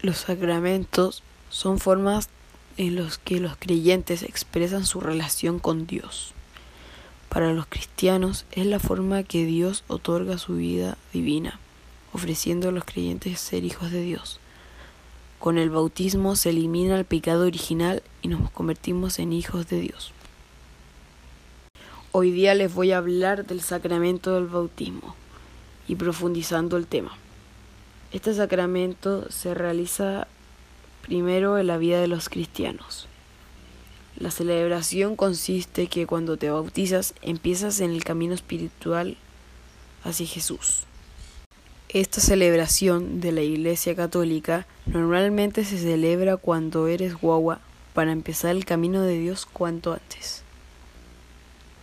Los sacramentos son formas en las que los creyentes expresan su relación con Dios. Para los cristianos es la forma que Dios otorga su vida divina, ofreciendo a los creyentes ser hijos de Dios. Con el bautismo se elimina el pecado original y nos convertimos en hijos de Dios. Hoy día les voy a hablar del sacramento del bautismo y profundizando el tema. Este sacramento se realiza primero en la vida de los cristianos. La celebración consiste que cuando te bautizas empiezas en el camino espiritual hacia Jesús. Esta celebración de la Iglesia Católica normalmente se celebra cuando eres guagua para empezar el camino de Dios cuanto antes.